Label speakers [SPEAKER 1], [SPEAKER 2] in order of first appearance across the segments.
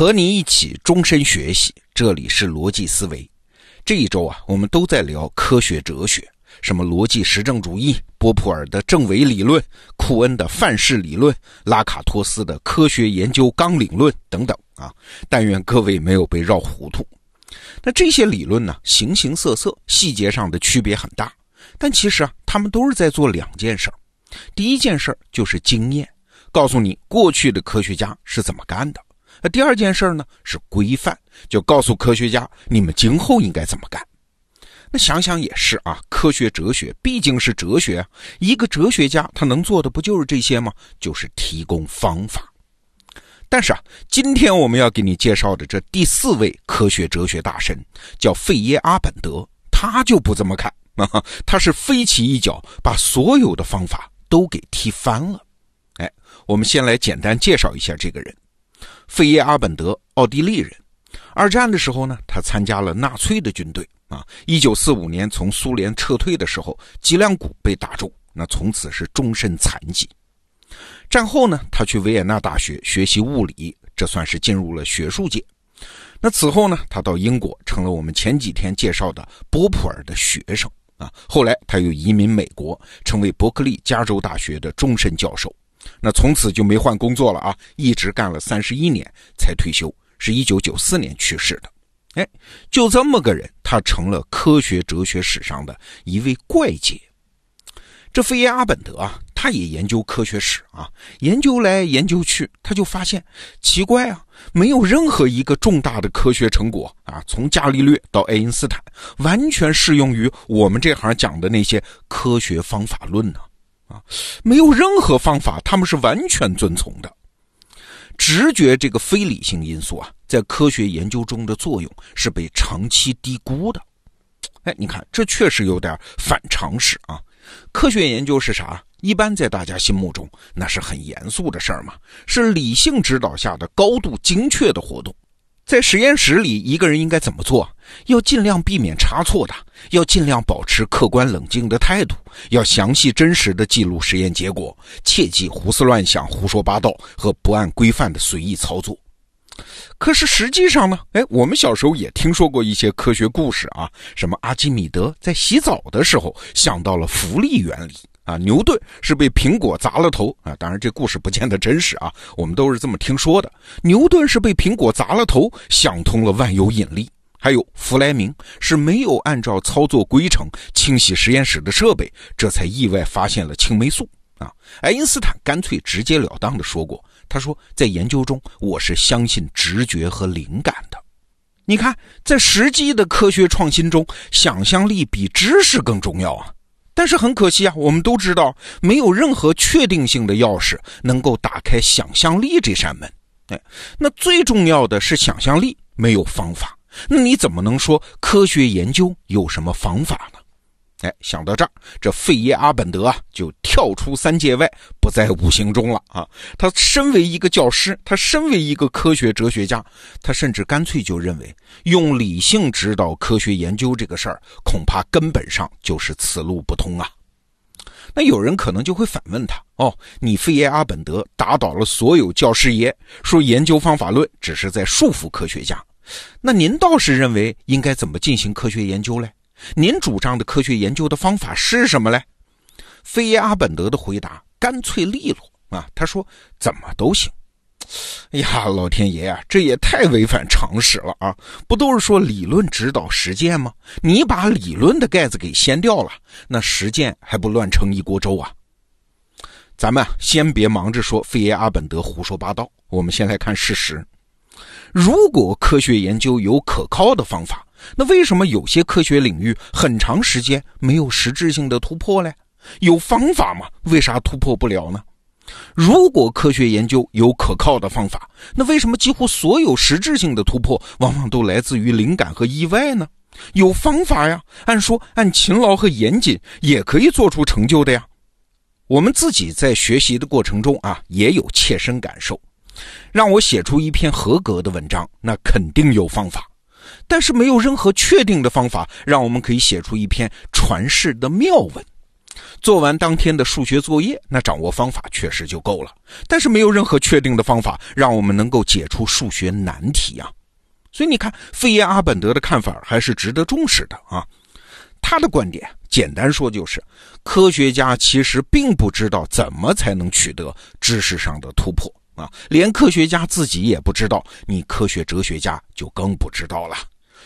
[SPEAKER 1] 和你一起终身学习，这里是逻辑思维。这一周啊，我们都在聊科学哲学，什么逻辑实证主义、波普尔的证伪理论、库恩的范式理论、拉卡托斯的科学研究纲领论等等啊。但愿各位没有被绕糊涂。那这些理论呢，形形色色，细节上的区别很大，但其实啊，他们都是在做两件事。第一件事就是经验，告诉你过去的科学家是怎么干的。那第二件事呢是规范，就告诉科学家你们今后应该怎么干。那想想也是啊，科学哲学毕竟是哲学，一个哲学家他能做的不就是这些吗？就是提供方法。但是啊，今天我们要给你介绍的这第四位科学哲学大神叫费耶阿本德，他就不这么看啊，他是飞起一脚把所有的方法都给踢翻了。哎，我们先来简单介绍一下这个人。费耶阿本德，奥地利人。二战的时候呢，他参加了纳粹的军队啊。一九四五年从苏联撤退的时候，脊梁骨被打中，那从此是终身残疾。战后呢，他去维也纳大学学习物理，这算是进入了学术界。那此后呢，他到英国成了我们前几天介绍的波普尔的学生啊。后来他又移民美国，成为伯克利加州大学的终身教授。那从此就没换工作了啊，一直干了三十一年才退休，是一九九四年去世的。哎，就这么个人，他成了科学哲学史上的一位怪杰。这费耶阿本德啊，他也研究科学史啊，研究来研究去，他就发现奇怪啊，没有任何一个重大的科学成果啊，从伽利略到爱因斯坦，完全适用于我们这行讲的那些科学方法论呢。啊没有任何方法，他们是完全遵从的。直觉这个非理性因素啊，在科学研究中的作用是被长期低估的。哎，你看，这确实有点反常识啊。科学研究是啥？一般在大家心目中，那是很严肃的事儿嘛，是理性指导下的高度精确的活动。在实验室里，一个人应该怎么做？要尽量避免差错的，要尽量保持客观冷静的态度，要详细真实的记录实验结果，切忌胡思乱想、胡说八道和不按规范的随意操作。可是实际上呢？哎，我们小时候也听说过一些科学故事啊，什么阿基米德在洗澡的时候想到了浮力原理。啊，牛顿是被苹果砸了头啊！当然，这故事不见得真实啊，我们都是这么听说的。牛顿是被苹果砸了头，想通了万有引力。还有弗莱明是没有按照操作规程清洗实验室的设备，这才意外发现了青霉素啊。爱因斯坦干脆直截了当的说过，他说在研究中我是相信直觉和灵感的。你看，在实际的科学创新中，想象力比知识更重要啊。但是很可惜啊，我们都知道，没有任何确定性的钥匙能够打开想象力这扇门。哎，那最重要的是想象力，没有方法。那你怎么能说科学研究有什么方法呢？哎，想到这儿，这费耶阿本德啊就跳出三界外，不在五行中了啊！他身为一个教师，他身为一个科学哲学家，他甚至干脆就认为，用理性指导科学研究这个事儿，恐怕根本上就是此路不通啊！那有人可能就会反问他：哦，你费耶阿本德打倒了所有教师爷，说研究方法论只是在束缚科学家，那您倒是认为应该怎么进行科学研究嘞？您主张的科学研究的方法是什么嘞？费耶阿本德的回答干脆利落啊，他说怎么都行。哎呀，老天爷啊，这也太违反常识了啊！不都是说理论指导实践吗？你把理论的盖子给掀掉了，那实践还不乱成一锅粥啊？咱们先别忙着说费耶阿本德胡说八道，我们先来看事实。如果科学研究有可靠的方法，那为什么有些科学领域很长时间没有实质性的突破嘞？有方法吗？为啥突破不了呢？如果科学研究有可靠的方法，那为什么几乎所有实质性的突破往往都来自于灵感和意外呢？有方法呀，按说按勤劳和严谨也可以做出成就的呀。我们自己在学习的过程中啊，也有切身感受。让我写出一篇合格的文章，那肯定有方法。但是没有任何确定的方法，让我们可以写出一篇传世的妙文。做完当天的数学作业，那掌握方法确实就够了，但是没有任何确定的方法让我们能够解出数学难题呀。所以你看，费耶阿本德的看法还是值得重视的啊。他的观点简单说就是，科学家其实并不知道怎么才能取得知识上的突破啊，连科学家自己也不知道，你科学哲学家就更不知道了。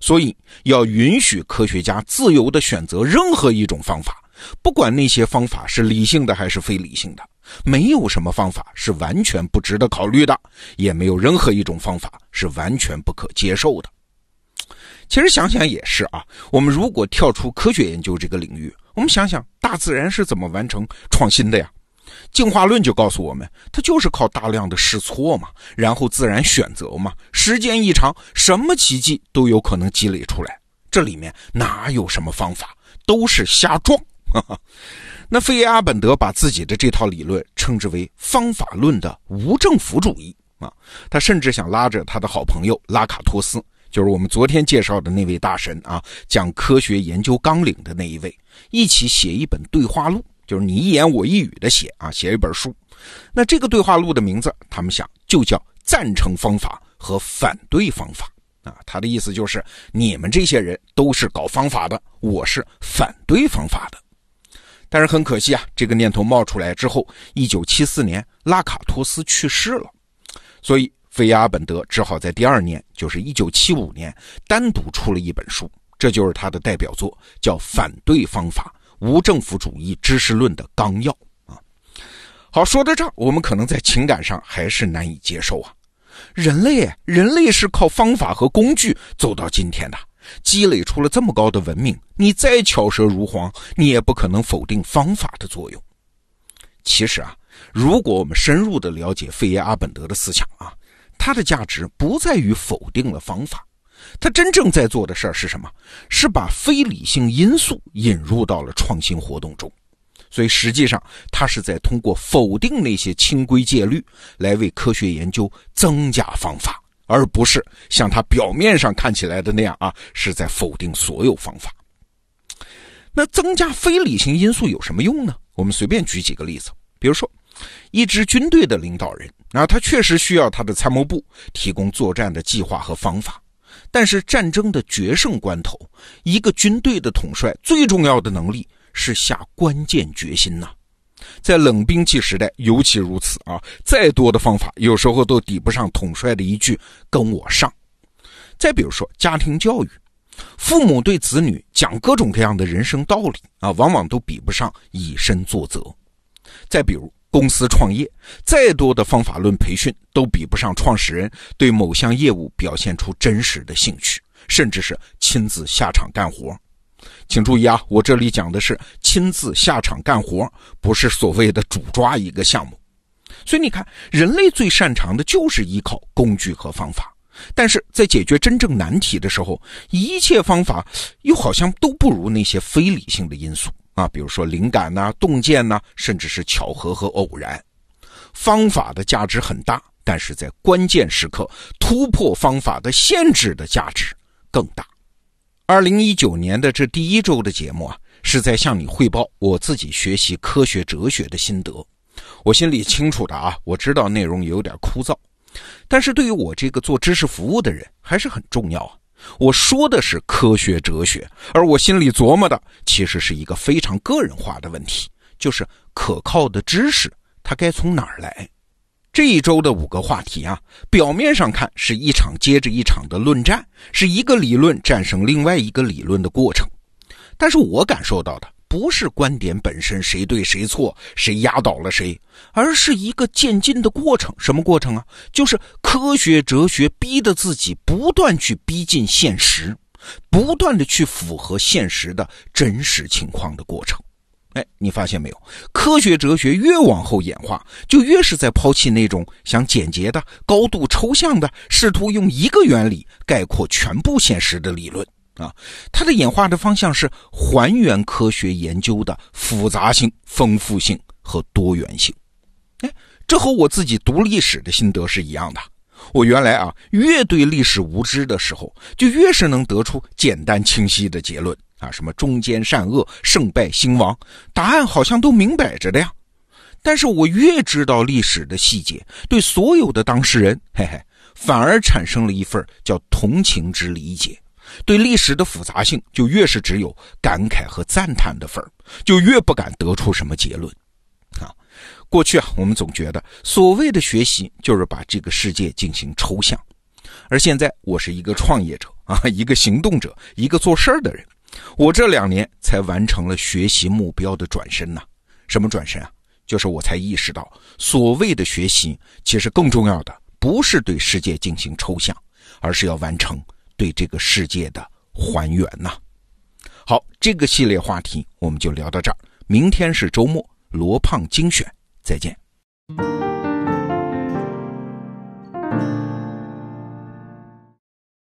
[SPEAKER 1] 所以要允许科学家自由地选择任何一种方法。不管那些方法是理性的还是非理性的，没有什么方法是完全不值得考虑的，也没有任何一种方法是完全不可接受的。其实想想也是啊，我们如果跳出科学研究这个领域，我们想想大自然是怎么完成创新的呀？进化论就告诉我们，它就是靠大量的试错嘛，然后自然选择嘛，时间一长，什么奇迹都有可能积累出来。这里面哪有什么方法，都是瞎撞。那费耶阿本德把自己的这套理论称之为方法论的无政府主义啊，他甚至想拉着他的好朋友拉卡托斯，就是我们昨天介绍的那位大神啊，讲科学研究纲领的那一位，一起写一本对话录，就是你一言我一语的写啊，写一本书。那这个对话录的名字，他们想就叫赞成方法和反对方法啊。他的意思就是，你们这些人都是搞方法的，我是反对方法的。但是很可惜啊，这个念头冒出来之后，一九七四年拉卡托斯去世了，所以费亚本德只好在第二年，就是一九七五年，单独出了一本书，这就是他的代表作，叫《反对方法：无政府主义知识论的纲要》啊。好，说到这儿，我们可能在情感上还是难以接受啊，人类，人类是靠方法和工具走到今天的。积累出了这么高的文明，你再巧舌如簧，你也不可能否定方法的作用。其实啊，如果我们深入的了解费耶阿本德的思想啊，他的价值不在于否定了方法，他真正在做的事儿是什么？是把非理性因素引入到了创新活动中。所以实际上，他是在通过否定那些清规戒律，来为科学研究增加方法。而不是像他表面上看起来的那样啊，是在否定所有方法。那增加非理性因素有什么用呢？我们随便举几个例子，比如说，一支军队的领导人啊，他确实需要他的参谋部提供作战的计划和方法，但是战争的决胜关头，一个军队的统帅最重要的能力是下关键决心呐。在冷兵器时代尤其如此啊！再多的方法，有时候都抵不上统帅的一句“跟我上”。再比如说家庭教育，父母对子女讲各种各样的人生道理啊，往往都比不上以身作则。再比如公司创业，再多的方法论培训，都比不上创始人对某项业务表现出真实的兴趣，甚至是亲自下场干活。请注意啊，我这里讲的是亲自下场干活，不是所谓的主抓一个项目。所以你看，人类最擅长的就是依靠工具和方法，但是在解决真正难题的时候，一切方法又好像都不如那些非理性的因素啊，比如说灵感呐、洞见呐，甚至是巧合和偶然。方法的价值很大，但是在关键时刻突破方法的限制的价值更大。二零一九年的这第一周的节目啊，是在向你汇报我自己学习科学哲学的心得。我心里清楚的啊，我知道内容有点枯燥，但是对于我这个做知识服务的人还是很重要啊。我说的是科学哲学，而我心里琢磨的其实是一个非常个人化的问题，就是可靠的知识它该从哪儿来。这一周的五个话题啊，表面上看是一场接着一场的论战，是一个理论战胜另外一个理论的过程。但是我感受到的不是观点本身谁对谁错，谁压倒了谁，而是一个渐进的过程。什么过程啊？就是科学哲学逼得自己不断去逼近现实，不断的去符合现实的真实情况的过程。哎，你发现没有？科学哲学越往后演化，就越是在抛弃那种想简洁的、高度抽象的，试图用一个原理概括全部现实的理论啊。它的演化的方向是还原科学研究的复杂性、丰富性和多元性。哎，这和我自己读历史的心得是一样的。我原来啊，越对历史无知的时候，就越是能得出简单清晰的结论。啊，什么中间善恶、胜败兴亡，答案好像都明摆着的呀。但是我越知道历史的细节，对所有的当事人，嘿嘿，反而产生了一份叫同情之理解。对历史的复杂性，就越是只有感慨和赞叹的份儿，就越不敢得出什么结论。啊，过去啊，我们总觉得所谓的学习就是把这个世界进行抽象，而现在我是一个创业者啊，一个行动者，一个做事儿的人。我这两年才完成了学习目标的转身呐。什么转身啊？就是我才意识到，所谓的学习，其实更重要的不是对世界进行抽象，而是要完成对这个世界的还原呐。好，这个系列话题我们就聊到这儿。明天是周末，罗胖精选，再见。